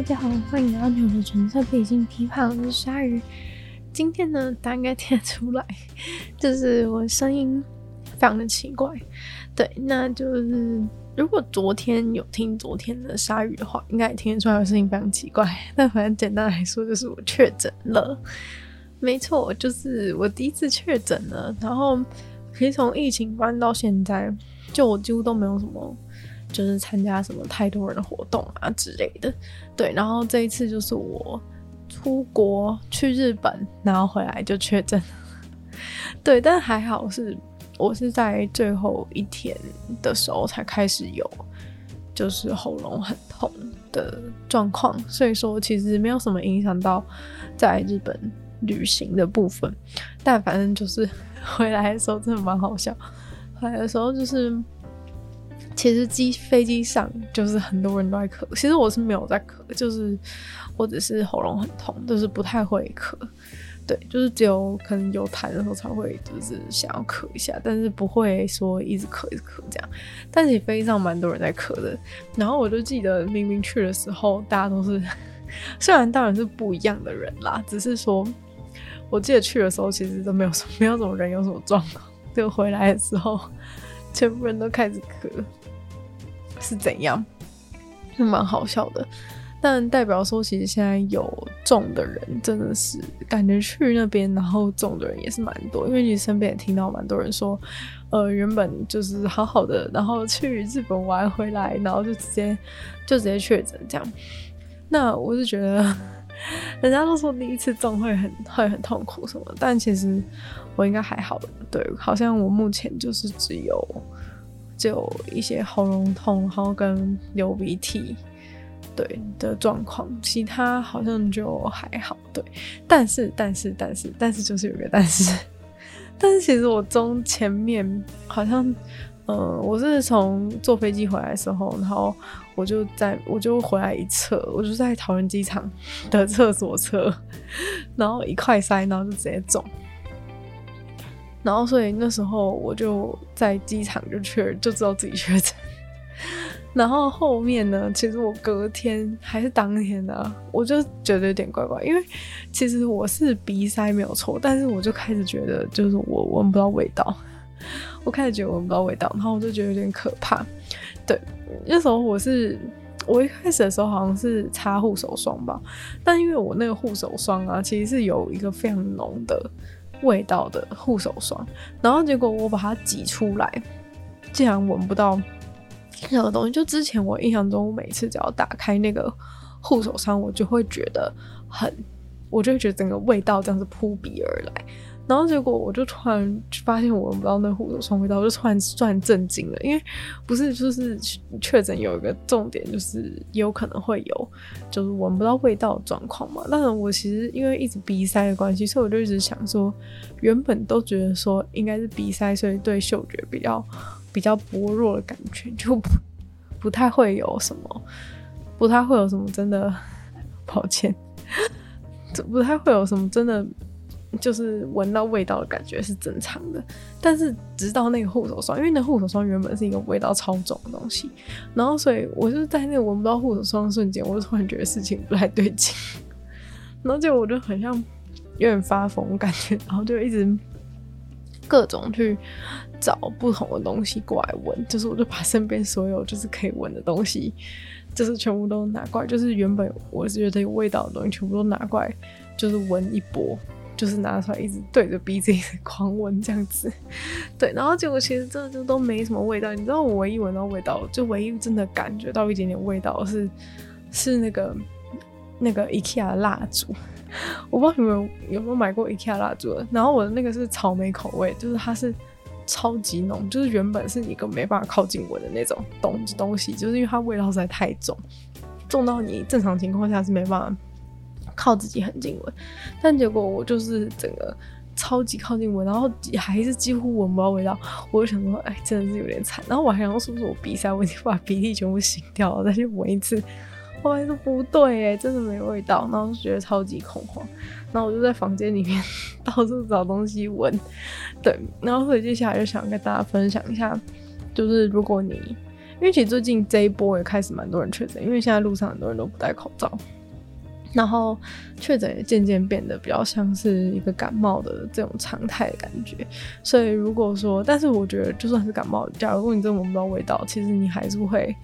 大家好，欢迎来到我的纯粹理性批判，我是鲨鱼。今天呢，大家应该听得出来，就是我声音非常的奇怪。对，那就是如果昨天有听昨天的鲨鱼的话，应该也听得出来我声音非常奇怪。但反正简单来说，就是我确诊了。没错，就是我第一次确诊了。然后，其实从疫情发生到现在，就我几乎都没有什么。就是参加什么太多人的活动啊之类的，对，然后这一次就是我出国去日本，然后回来就确诊，对，但还好是我是在最后一天的时候才开始有，就是喉咙很痛的状况，所以说其实没有什么影响到在日本旅行的部分，但反正就是 回来的时候真的蛮好笑，回来的时候就是。其实机飞机上就是很多人都在咳，其实我是没有在咳，就是或者是喉咙很痛，就是不太会咳，对，就是只有可能有痰的时候才会就是想要咳一下，但是不会说一直咳一直咳这样。但是飞机上蛮多人在咳的，然后我就记得明明去的时候大家都是，虽然当然是不一样的人啦，只是说我记得去的时候其实都没有什么没有什么人有什么状况，就回来的时候全部人都开始咳。是怎样？是蛮好笑的，但代表说，其实现在有中的人真的是感觉去那边，然后中的人也是蛮多。因为你身边也听到蛮多人说，呃，原本就是好好的，然后去日本玩回来，然后就直接就直接确诊这样。那我是觉得，人家都说第一次中会很会很痛苦什么，但其实我应该还好。对，好像我目前就是只有。就一些喉咙痛，然后跟流鼻涕，对的状况，其他好像就还好。对，但是但是但是但是就是有个但是，但是其实我中前面好像，呃，我是从坐飞机回来的时候，然后我就在我就回来一侧，我就在桃园机场的厕所侧，然后一块塞，然后就直接中。然后，所以那时候我就在机场就确就知道自己确诊。然后后面呢，其实我隔天还是当天呢，我就觉得有点怪怪，因为其实我是鼻塞没有错，但是我就开始觉得就是我闻不到味道，我开始觉得闻不到味道，然后我就觉得有点可怕。对，那时候我是我一开始的时候好像是擦护手霜吧，但因为我那个护手霜啊，其实是有一个非常浓的。味道的护手霜，然后结果我把它挤出来，竟然闻不到任何东西。就之前我印象中，我每次只要打开那个护手霜，我就会觉得很，我就会觉得整个味道这样子扑鼻而来。然后结果我就突然发现我闻不到那护手霜味道，我就突然突然震惊了，因为不是就是确诊有一个重点，就是也有可能会有就是闻不到味道的状况嘛。但是我其实因为一直鼻塞的关系，所以我就一直想说，原本都觉得说应该是鼻塞，所以对嗅觉比较比较薄弱的感觉，就不不太会有什么，不太会有什么真的，抱歉，不太会有什么真的。就是闻到味道的感觉是正常的，但是直到那个护手霜，因为那护手霜原本是一个味道超重的东西，然后所以我就在那个闻不到护手霜的瞬间，我就突然觉得事情不太对劲，然后就我就很像有点发疯感觉，然后就一直各种去找不同的东西过来闻，就是我就把身边所有就是可以闻的东西，就是全部都拿过来，就是原本我是觉得有味道的东西全部都拿过来，就是闻一波。就是拿出来一直对着鼻子一直狂闻这样子，对，然后结果其实真的就都没什么味道。你知道我唯一闻到味道，就唯一真的感觉到一点点味道是是那个那个 IKEA 的蜡烛。我不知道你们有没有买过 IKEA 蜡烛，然后我的那个是草莓口味，就是它是超级浓，就是原本是一个没办法靠近闻的那种东东西，就是因为它味道实在太重，重到你正常情况下是没办法靠自己很近闻。但结果我就是整个超级靠近闻，然后还是几乎闻不到味道。我就想说，哎，真的是有点惨。然后我还想说，是不是我鼻塞，我已经把鼻涕全部擤掉了，再去闻一次。后来说不对，哎，真的没味道。然后就觉得超级恐慌。然后我就在房间里面 到处找东西闻，对。然后所以接下来就想跟大家分享一下，就是如果你，因为其实最近这一波也开始蛮多人确诊，因为现在路上很多人都不戴口罩，然后确诊也渐渐变得比较像是一个感冒的这种常态的感觉。所以如果说，但是我觉得就算是感冒，假如果你真的闻不到味道，其实你还是会。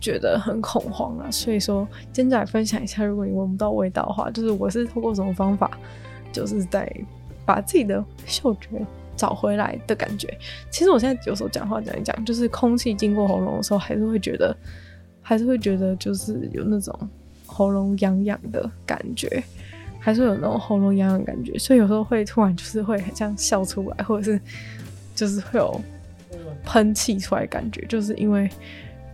觉得很恐慌啊，所以说今天就来分享一下，如果你闻不到味道的话，就是我是透过什么方法，就是在把自己的嗅觉找回来的感觉。其实我现在有时候讲话讲一讲，就是空气经过喉咙的时候，还是会觉得，还是会觉得就是有那种喉咙痒痒的感觉，还是有那种喉咙痒痒的感觉，所以有时候会突然就是会很像笑出来，或者是就是会有喷气出来感觉，就是因为。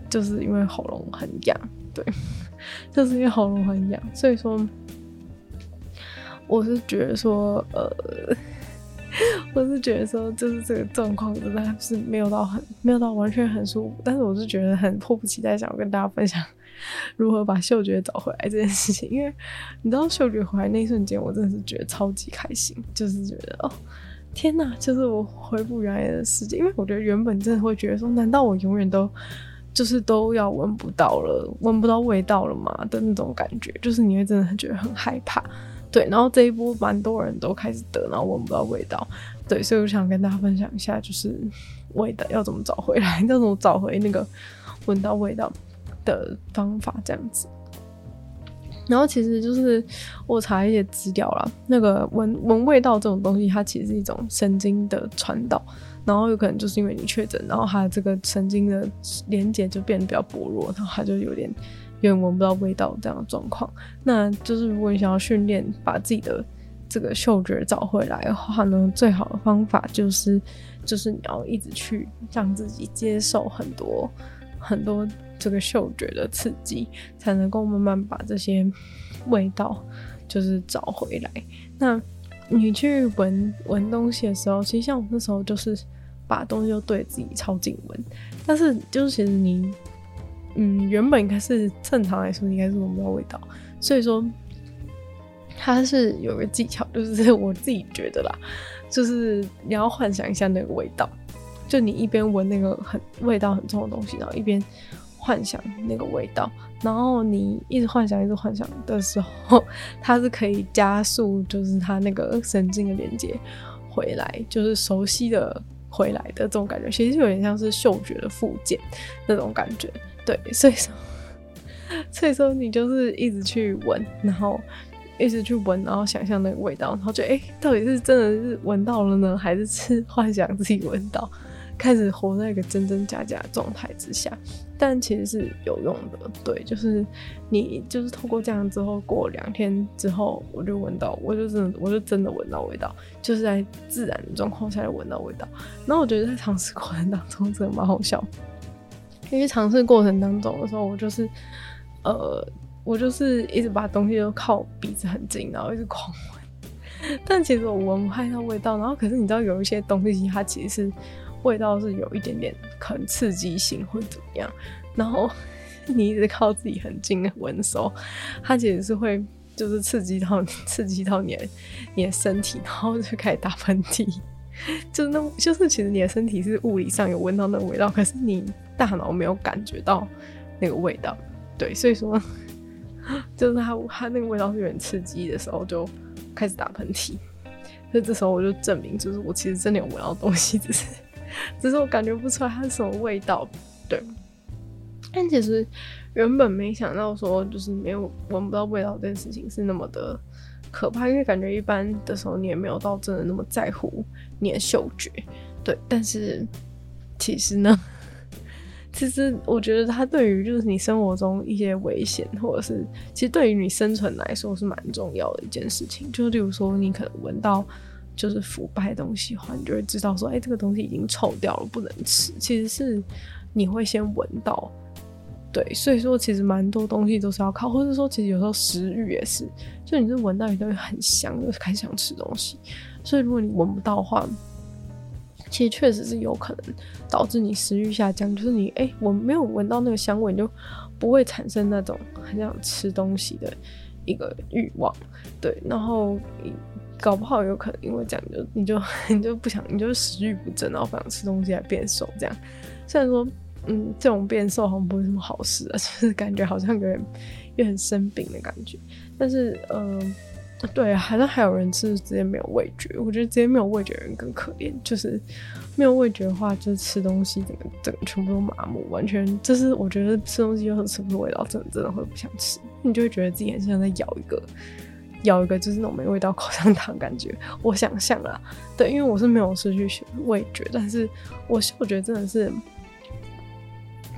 就是因为喉咙很痒，对，就是因为喉咙很痒，所以说，我是觉得说，呃，我是觉得说，就是这个状况真的是没有到很，没有到完全很舒服，但是我是觉得很迫不及待想要跟大家分享 如何把嗅觉找回来这件事情，因为你知道嗅觉回来那一瞬间，我真的是觉得超级开心，就是觉得哦，天哪，就是我恢复原来的世界，因为我觉得原本真的会觉得说，难道我永远都。就是都要闻不到了，闻不到味道了吗的那种感觉，就是你会真的很觉得很害怕，对。然后这一波蛮多人都开始得，然后闻不到味道，对。所以我想跟大家分享一下，就是味道要怎么找回来，要怎么找回那个闻到味道的方法，这样子。然后其实就是我查一些资料啦，那个闻闻味道这种东西，它其实是一种神经的传导。然后有可能就是因为你确诊，然后他这个神经的连接就变得比较薄弱，然后他就有点有点闻不到味道这样的状况。那就是如果你想要训练把自己的这个嗅觉找回来的话呢，最好的方法就是就是你要一直去让自己接受很多很多这个嗅觉的刺激，才能够慢慢把这些味道就是找回来。那你去闻闻东西的时候，其实像我那时候就是把东西就对自己超近闻，但是就是其实你，嗯，原本应该是正常来说应该是闻不到味道，所以说它是有个技巧，就是我自己觉得啦，就是你要幻想一下那个味道，就你一边闻那个很味道很重的东西，然后一边。幻想那个味道，然后你一直幻想，一直幻想的时候，它是可以加速，就是它那个神经的连接回来，就是熟悉的回来的这种感觉，其实有点像是嗅觉的复健那种感觉。对，所以说，所以说你就是一直去闻，然后一直去闻，然后想象那个味道，然后觉得哎、到底是真的是闻到了呢，还是是幻想自己闻到？开始活在一个真真假假的状态之下，但其实是有用的。对，就是你就是透过这样之后，过两天之后，我就闻到，我就真的，我就真的闻到味道，就是在自然的状况下闻到味道。然后我觉得在尝试过程当中真的蛮好笑，因为尝试过程当中的时候，我就是呃，我就是一直把东西都靠鼻子很近，然后一直狂闻，但其实我闻不太到味道。然后可是你知道有一些东西，它其实是。味道是有一点点可能刺激性或怎么样，然后 你一直靠自己很近的闻的时候，它其实是会就是刺激到 刺激到你的你的身体，然后就开始打喷嚏，就是那就是其实你的身体是物理上有闻到那个味道，可是你大脑没有感觉到那个味道，对，所以说就是它它那个味道是有点刺激的时候就开始打喷嚏，所以这时候我就证明就是我其实真的有闻到东西，只是。只是我感觉不出来它是什么味道，对。但其实原本没想到说，就是没有闻不到味道这件事情是那么的可怕，因为感觉一般的时候你也没有到真的那么在乎你的嗅觉，对。但是其实呢，其实我觉得它对于就是你生活中一些危险，或者是其实对于你生存来说是蛮重要的一件事情。就例如说，你可能闻到。就是腐败的东西的话，你就会知道说，哎、这个东西已经臭掉了，不能吃。其实是你会先闻到，对，所以说其实蛮多东西都是要靠，或者说其实有时候食欲也是，就你是闻到一个很香，就开始想吃东西。所以如果你闻不到的话，其实确实是有可能导致你食欲下降，就是你哎、我没有闻到那个香味，你就不会产生那种很想吃东西的一个欲望，对，然后搞不好有可能因为这样就你就 你就不想，你就食欲不振，然后不想吃东西来变瘦这样。虽然说，嗯，这种变瘦好像不是什么好事啊，就是感觉好像有点有点生病的感觉，但是嗯。对，好像还有人是直接没有味觉，我觉得直接没有味觉的人更可怜。就是没有味觉的话，就是吃东西整个整个全部都麻木，完全就是我觉得吃东西又很吃不出味道，真的真的会不想吃。你就会觉得自己很像在咬一个咬一个就是那种没味道口香糖感觉。我想象啊，对，因为我是没有失去味觉，但是我嗅觉真的是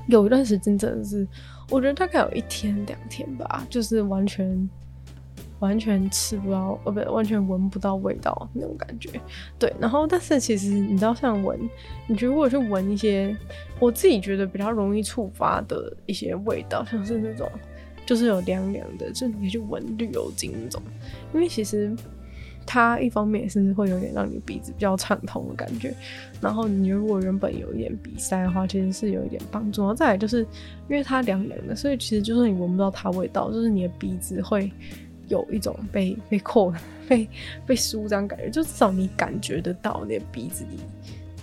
有一段时间真的是，我觉得大概有一天两天吧，就是完全。完全吃不到，呃，不，完全闻不到味道那种感觉。对，然后但是其实你知道，像闻，你如果去闻一些我自己觉得比较容易触发的一些味道，像是那种就是有凉凉的，就你去闻绿油精那种，因为其实它一方面也是会有点让你鼻子比较畅通的感觉。然后你如果原本有一点鼻塞的话，其实是有一点帮助。然后再来就是因为它凉凉的，所以其实就算你闻不到它味道，就是你的鼻子会。有一种被被扣、被被舒张感觉，就至少你感觉得到你的鼻子里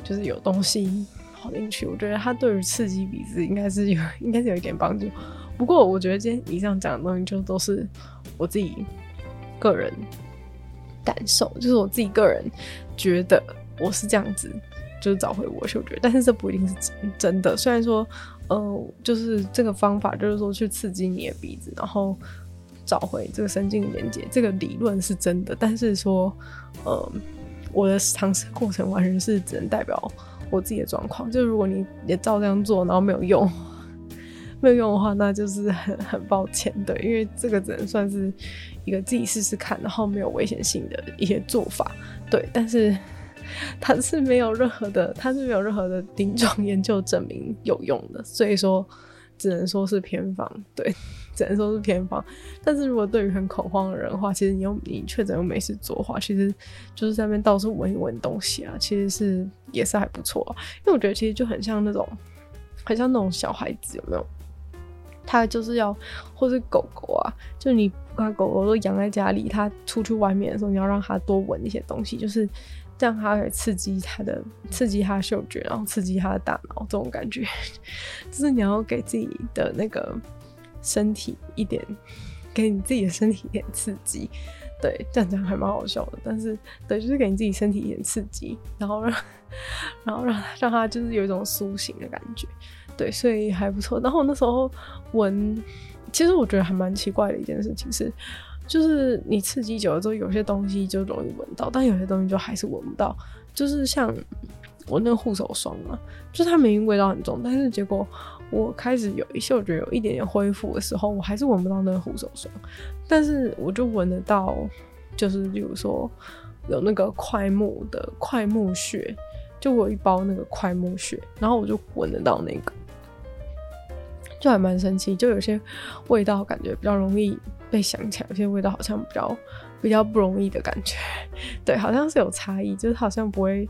就是有东西跑进去。我觉得它对于刺激鼻子应该是有，应该是有一点帮助。不过我觉得今天以上讲的东西就都是我自己个人感受，就是我自己个人觉得我是这样子，就是找回我嗅觉。但是这不一定是真的。虽然说，呃，就是这个方法就是说去刺激你的鼻子，然后。找回这个神经连接，这个理论是真的，但是说，呃，我的尝试过程完全是只能代表我自己的状况。就如果你也照这样做，然后没有用，没有用的话，那就是很 很抱歉，对，因为这个只能算是一个自己试试看，然后没有危险性的一些做法，对。但是它是没有任何的，它是没有任何的临床研究证明有用的，所以说只能说是偏方，对。只能说是偏方，但是如果对于很恐慌的人的话，其实你又你确诊又没事做的话，其实就是在那边到处闻一闻东西啊，其实是也是还不错。因为我觉得其实就很像那种，很像那种小孩子有没有？他就是要，或是狗狗啊，就你把狗狗都养在家里，他出去外面的时候，你要让他多闻一些东西，就是这样，他可以刺激他的刺激他的嗅觉，然后刺激他的大脑，这种感觉，就是你要给自己的那个。身体一点，给你自己的身体一点刺激，对，这样讲还蛮好笑的。但是，对，就是给你自己身体一点刺激，然后让，然后让让他就是有一种苏醒的感觉，对，所以还不错。然后我那时候闻，其实我觉得还蛮奇怪的一件事情是，就是你刺激久了之后，有些东西就容易闻到，但有些东西就还是闻不到。就是像我那个护手霜嘛，就是它明明味道很重，但是结果。我开始有一嗅觉得有一点点恢复的时候，我还是闻不到那个护手霜，但是我就闻得到，就是比如说有那个快木的快木屑，就我一包那个快木屑，然后我就闻得到那个，就还蛮神奇，就有些味道感觉比较容易被想起来，有些味道好像比较比较不容易的感觉，对，好像是有差异，就是好像不会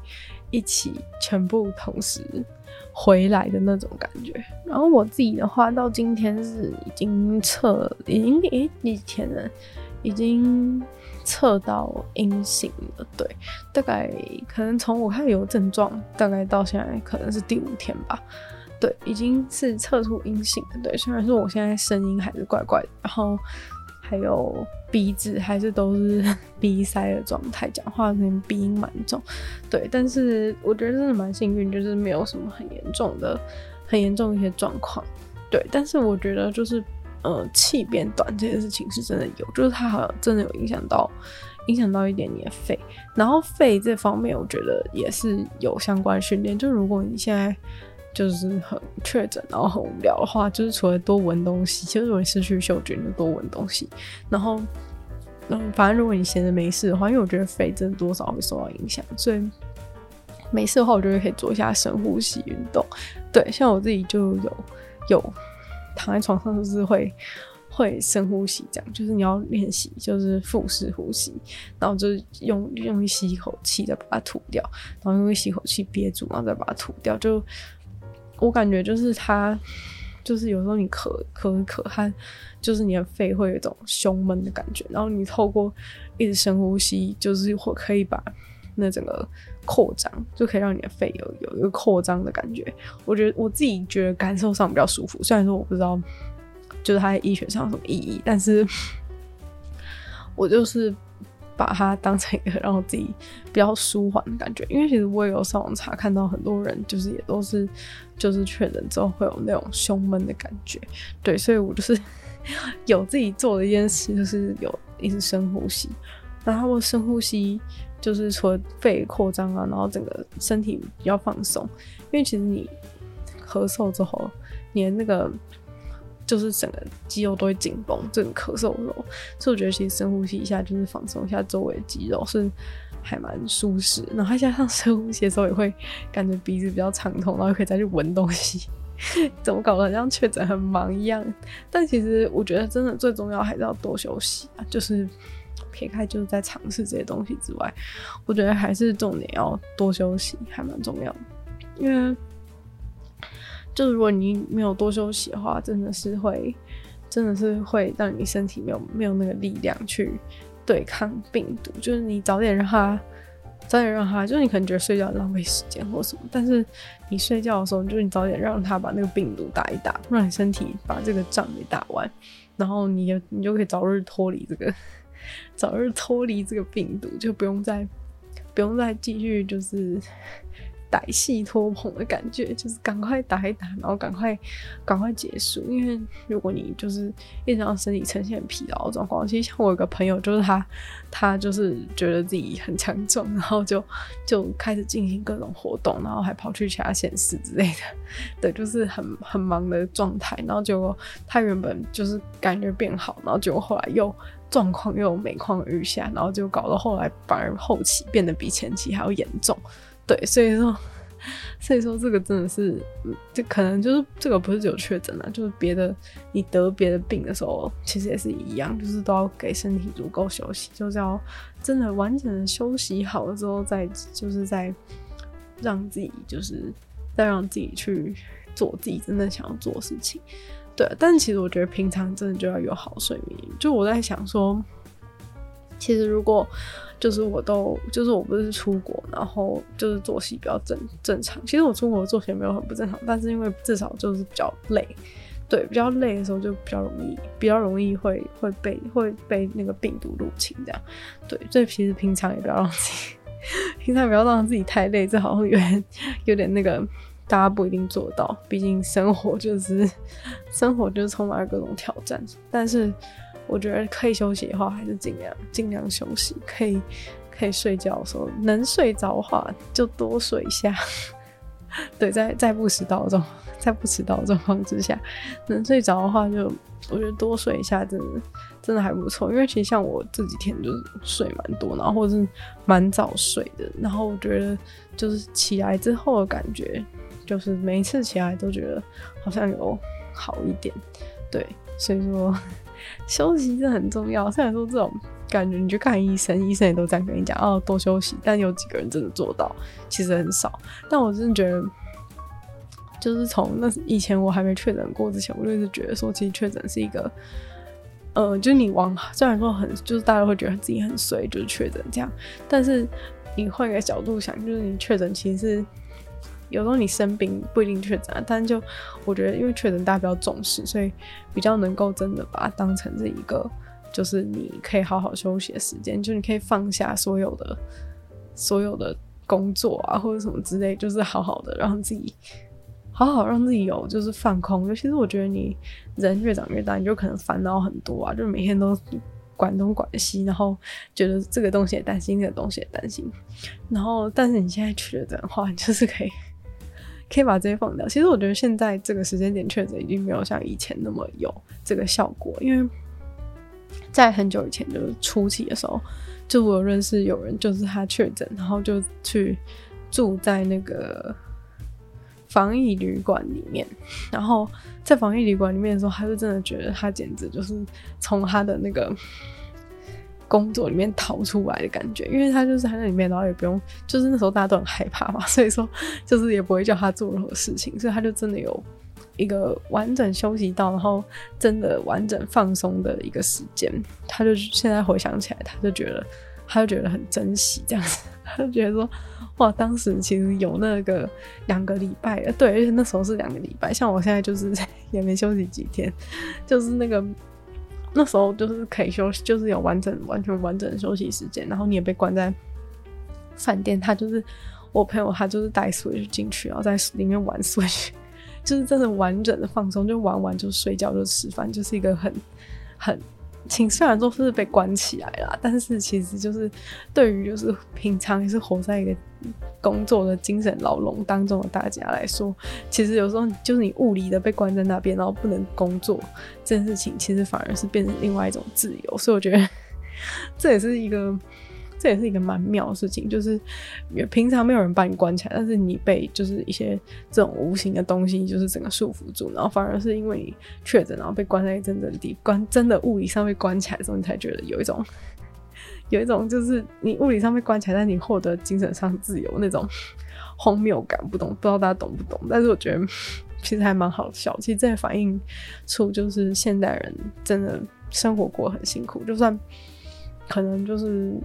一起全部同时。回来的那种感觉，然后我自己的话，到今天是已经测，已经诶几天了，已经测到阴性了。对，大概可能从我开始有症状，大概到现在可能是第五天吧。对，已经是测出阴性了。对，虽然说我现在声音还是怪怪的，然后。还有鼻子还是都是 鼻塞的状态，讲话可能鼻音蛮重，对，但是我觉得真的蛮幸运，就是没有什么很严重的、很严重的一些状况，对，但是我觉得就是呃气变短这件事情是真的有，就是它好像真的有影响到，影响到一点你的肺，然后肺这方面我觉得也是有相关训练，就如果你现在。就是很确诊，然后很无聊的话，就是除了多闻东西，其实如果你失去嗅觉，你就多闻东西。然后嗯，反正如果你闲着没事的话，因为我觉得肺真的多少会受到影响，所以没事的话，我觉得可以做一下深呼吸运动。对，像我自己就有有躺在床上就是会会深呼吸，这样就是你要练习就是腹式呼吸，然后就是用用力吸一口气再把它吐掉，然后用力吸一口气憋住，然后再把它吐掉。就我感觉就是它。就是有时候你咳咳咳汗，就是你的肺会有一种胸闷的感觉，然后你透过一直深呼吸，就是会可以把那整个扩张，就可以让你的肺有有一个扩张的感觉。我觉得我自己觉得感受上比较舒服，虽然说我不知道就是它在医学上有什么意义，但是我就是。把它当成一个让我自己比较舒缓的感觉，因为其实我也有上网查，看到很多人就是也都是就是确诊之后会有那种胸闷的感觉，对，所以我就是 有自己做的一件事，就是有一直深呼吸，然后我深呼吸就是除了肺扩张啊，然后整个身体比较放松，因为其实你咳嗽之后，你的那个。就是整个肌肉都会紧绷，这种咳嗽的时候，所以我觉得其实深呼吸一下，就是放松一下周围肌肉，是还蛮舒适。然后加上深呼吸的时候，也会感觉鼻子比较畅通，然后可以再去闻东西。怎么搞得像确诊很忙一样？但其实我觉得真的最重要还是要多休息啊。就是撇开就是在尝试这些东西之外，我觉得还是重点要多休息，还蛮重要的，因为。就如果你没有多休息的话，真的是会，真的是会让你身体没有没有那个力量去对抗病毒。就是你早点让他，早点让他，就是你可能觉得睡觉浪费时间或什么，但是你睡觉的时候，就是你早点让他把那个病毒打一打，让你身体把这个仗给打完，然后你你就可以早日脱离这个，早日脱离这个病毒，就不用再不用再继续就是。歹戏拖棚的感觉，就是赶快打一打，然后赶快赶快结束。因为如果你就是一直让身体呈现疲劳状况，其实像我有个朋友，就是他，他就是觉得自己很强壮，然后就就开始进行各种活动，然后还跑去其他县市之类的，对，就是很很忙的状态。然后结果他原本就是感觉变好，然后结果后来又状况又每况愈下，然后就搞到后来反而后期变得比前期还要严重。对，所以说，所以说这个真的是，就可能就是这个不是只有确诊啊，就是别的，你得别的病的时候，其实也是一样，就是都要给身体足够休息，就是要真的完整的休息好了之后，再就是再让自己就是再让自己去做自己真的想要做的事情。对，但其实我觉得平常真的就要有好睡眠，就我在想说，其实如果。就是我都，就是我不是出国，然后就是作息比较正正常。其实我出国作息没有很不正常，但是因为至少就是比较累，对，比较累的时候就比较容易，比较容易会会被会被那个病毒入侵这样。对，所以其实平常也不要让自己，平常不要让自己太累，这好像有点有点那个，大家不一定做到。毕竟生活就是生活就是充满了各种挑战，但是。我觉得可以休息的话，还是尽量尽量休息。可以可以睡觉的时候，能睡着的话就多睡一下。对，在在不迟到的状在不迟到的状况之下，能睡着的话就我觉得多睡一下，真的真的还不错。因为其实像我这几天就是睡蛮多，然后或是蛮早睡的，然后我觉得就是起来之后的感觉，就是每一次起来都觉得好像有好一点。对，所以说。休息是很重要，虽然说这种感觉，你去看医生，医生也都这样跟你讲，哦，多休息。但有几个人真的做到，其实很少。但我真的觉得，就是从那以前我还没确诊过之前，我就一直觉得说，其实确诊是一个，呃，就是你往虽然说很，就是大家会觉得自己很衰，就是确诊这样，但是你换个角度想，就是你确诊其实是。有时候你生病不一定确诊，但就我觉得，因为确诊大家比较重视，所以比较能够真的把它当成这一个，就是你可以好好休息的时间，就你可以放下所有的所有的工作啊，或者什么之类，就是好好的让自己好好让自己有就是放空。尤其是我觉得你人越长越大，你就可能烦恼很多啊，就每天都管东管西，然后觉得这个东西也担心，那个东西也担心，然后但是你现在确诊的话，你就是可以。可以把这些放掉。其实我觉得现在这个时间点确诊已经没有像以前那么有这个效果，因为在很久以前就是初期的时候，就我认识有人就是他确诊，然后就去住在那个防疫旅馆里面，然后在防疫旅馆里面的时候，他就真的觉得他简直就是从他的那个。工作里面逃出来的感觉，因为他就是在那里面，然后也不用，就是那时候大家都很害怕嘛，所以说就是也不会叫他做任何事情，所以他就真的有一个完整休息到，然后真的完整放松的一个时间。他就现在回想起来，他就觉得，他就觉得很珍惜这样子，他就觉得说，哇，当时其实有那个两个礼拜，对，而且那时候是两个礼拜，像我现在就是也没休息几天，就是那个。那时候就是可以休息，就是有完整、完全完整的休息时间。然后你也被关在饭店，他就是我朋友，他就是带 Switch 进去，然后在里面玩 Switch，就是真的完整的放松，就玩完就睡觉就吃饭，就是一个很很。请虽然说是被关起来了，但是其实就是对于就是平常也是活在一个工作的精神牢笼当中的大家来说，其实有时候就是你物理的被关在那边，然后不能工作这件事情，其实反而是变成另外一种自由。所以我觉得 这也是一个。这也是一个蛮妙的事情，就是平常没有人把你关起来，但是你被就是一些这种无形的东西，就是整个束缚住，然后反而是因为你确诊，然后被关在一阵阵地，关真的物理上被关起来的时候，你才觉得有一种有一种就是你物理上被关起来，但你获得精神上自由那种荒谬感，不懂不知道大家懂不懂？但是我觉得其实还蛮好笑，其实这也反映出就是现代人真的生活过很辛苦，就算可能就是。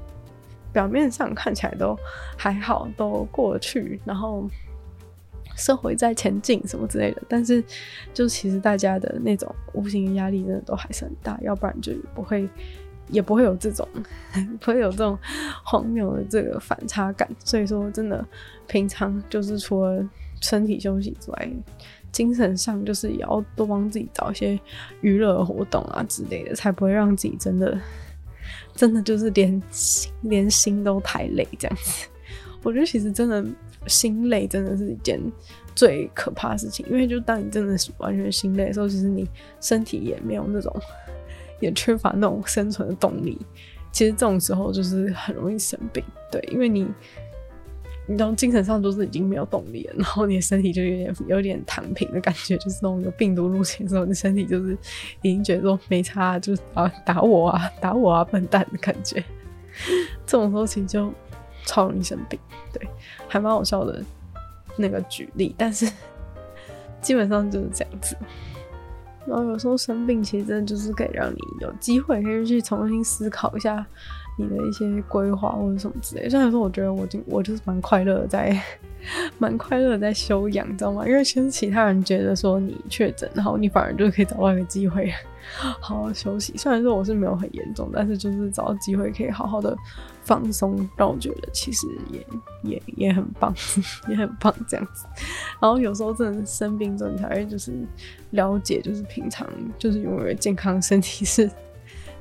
表面上看起来都还好，都过得去，然后社会在前进什么之类的，但是就其实大家的那种无形压力真的都还是很大，要不然就不会，也不会有这种，不会有这种荒谬的这个反差感。所以说，真的平常就是除了身体休息之外，精神上就是也要多帮自己找一些娱乐活动啊之类的，才不会让自己真的。真的就是连心连心都太累这样子，我觉得其实真的心累真的是一件最可怕的事情，因为就当你真的是完全心累的时候，其实你身体也没有那种，也缺乏那种生存的动力。其实这种时候就是很容易生病，对，因为你。你从精神上都是已经没有动力了，然后你的身体就有点有点躺平的感觉，就是那种有病毒入侵的时候，你身体就是已经觉得说没差，就是啊打我啊打我啊笨蛋的感觉。这种时候其实就超容易生病，对，还蛮好笑的那个举例，但是 基本上就是这样子。然后有时候生病其实真的就是可以让你有机会可以去重新思考一下。你的一些规划或者什么之类，虽然说我觉得我就我就是蛮快乐的在，蛮快乐的在休养，知道吗？因为其实其他人觉得说你确诊，然后你反而就可以找到一个机会好好休息。虽然说我是没有很严重，但是就是找到机会可以好好的放松，让我觉得其实也也也很棒，也很棒这样子。然后有时候真的生病之后，你才会就是了解，就是平常就是拥有健康身体是。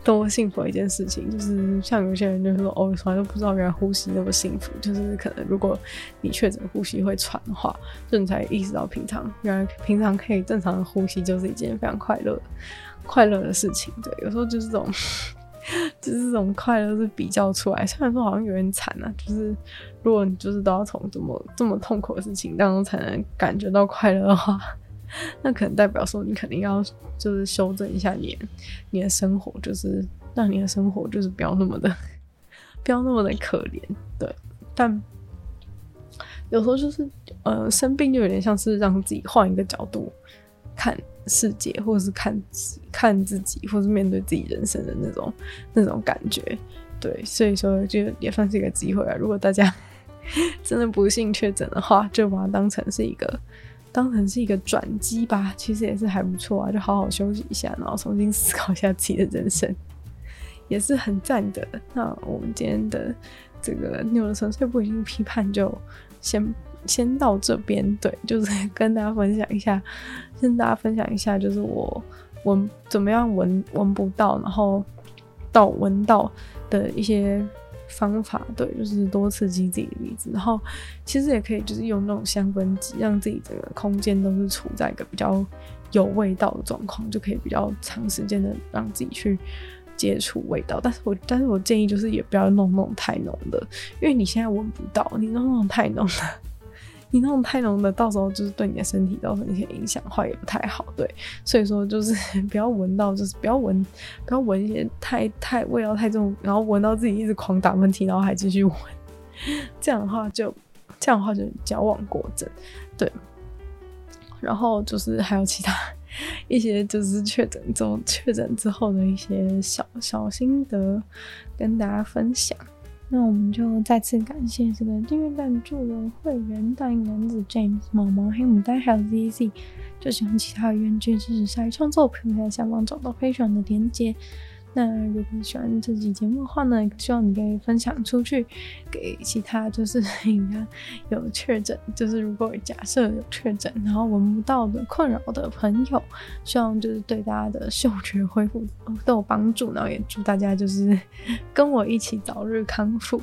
多幸福的一件事情，就是像有些人就是说，哦，从来都不知道原来呼吸那么幸福。就是可能如果你确诊呼吸会喘的话，就你才意识到平常原来平常可以正常的呼吸就是一件非常快乐、快乐的事情。对，有时候就是这种，就是这种快乐是比较出来。虽然说好像有点惨啊，就是如果你就是都要从这么这么痛苦的事情当中才能感觉到快乐的话。那可能代表说，你肯定要就是修正一下你你的生活，就是让你的生活就是不要那么的 不要那么的可怜，对。但有时候就是呃生病就有点像是让自己换一个角度看世界，或者是看看自己，或是面对自己人生的那种那种感觉，对。所以说就也算是一个机会啊。如果大家 真的不幸确诊的话，就把它当成是一个。当成是一个转机吧，其实也是还不错啊，就好好休息一下，然后重新思考一下自己的人生，也是很赞的。那我们今天的这个纽的纯粹不理性批判就先先到这边，对，就是跟大家分享一下，跟大家分享一下，就是我闻怎么样闻闻不到，然后到闻到的一些。方法对，就是多刺激自己的鼻子，然后其实也可以就是用那种香氛机，让自己整个空间都是处在一个比较有味道的状况，就可以比较长时间的让自己去接触味道。但是我但是我建议就是也不要弄那种太浓的，因为你现在闻不到，你弄那种太浓的，你弄太浓的，到时候就是对你的身体造成一些影响，话也不太好。对，所以说就是不要闻到，就是不要闻，不要闻一些太太味道太重，然后闻到自己一直狂打喷嚏，然后还继续闻，这样的话就这样的话就矫枉过正。对，然后就是还有其他一些就是确诊之后确诊之后的一些小小心得跟大家分享。那我们就再次感谢这个订阅赞助的会员大英男子 James、毛毛、黑牡丹还有 ZZ。就喜欢其他的原剧支持鲨鱼创作，平台下方找到分享的连接。那如果喜欢这期节目的话呢，希望你可以分享出去，给其他就是 应该有确诊，就是如果假设有确诊，然后闻不到的困扰的朋友，希望就是对大家的嗅觉恢复都有帮助，然后也祝大家就是 跟我一起早日康复。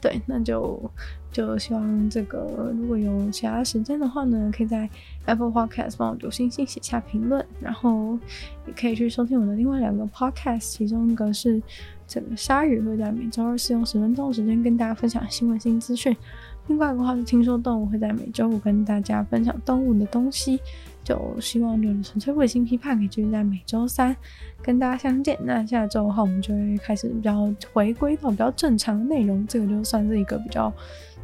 对，那就。就希望这个如果有其他时间的话呢，可以在 Apple Podcast 帮我留星星写下评论，然后也可以去收听我的另外两个 Podcast，其中一个是这个鲨鱼会在每周二四用十分钟的时间跟大家分享新闻新资讯，另外一个话是听说动物会在每周五跟大家分享动物的东西。就希望就是纯粹卫星批判可以继续在每周三跟大家相见。那下周的话，我们就会开始比较回归到比较正常的内容。这个就算是一个比较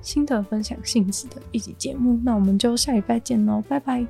新的分享性质的一集节目。那我们就下礼拜见喽，拜拜。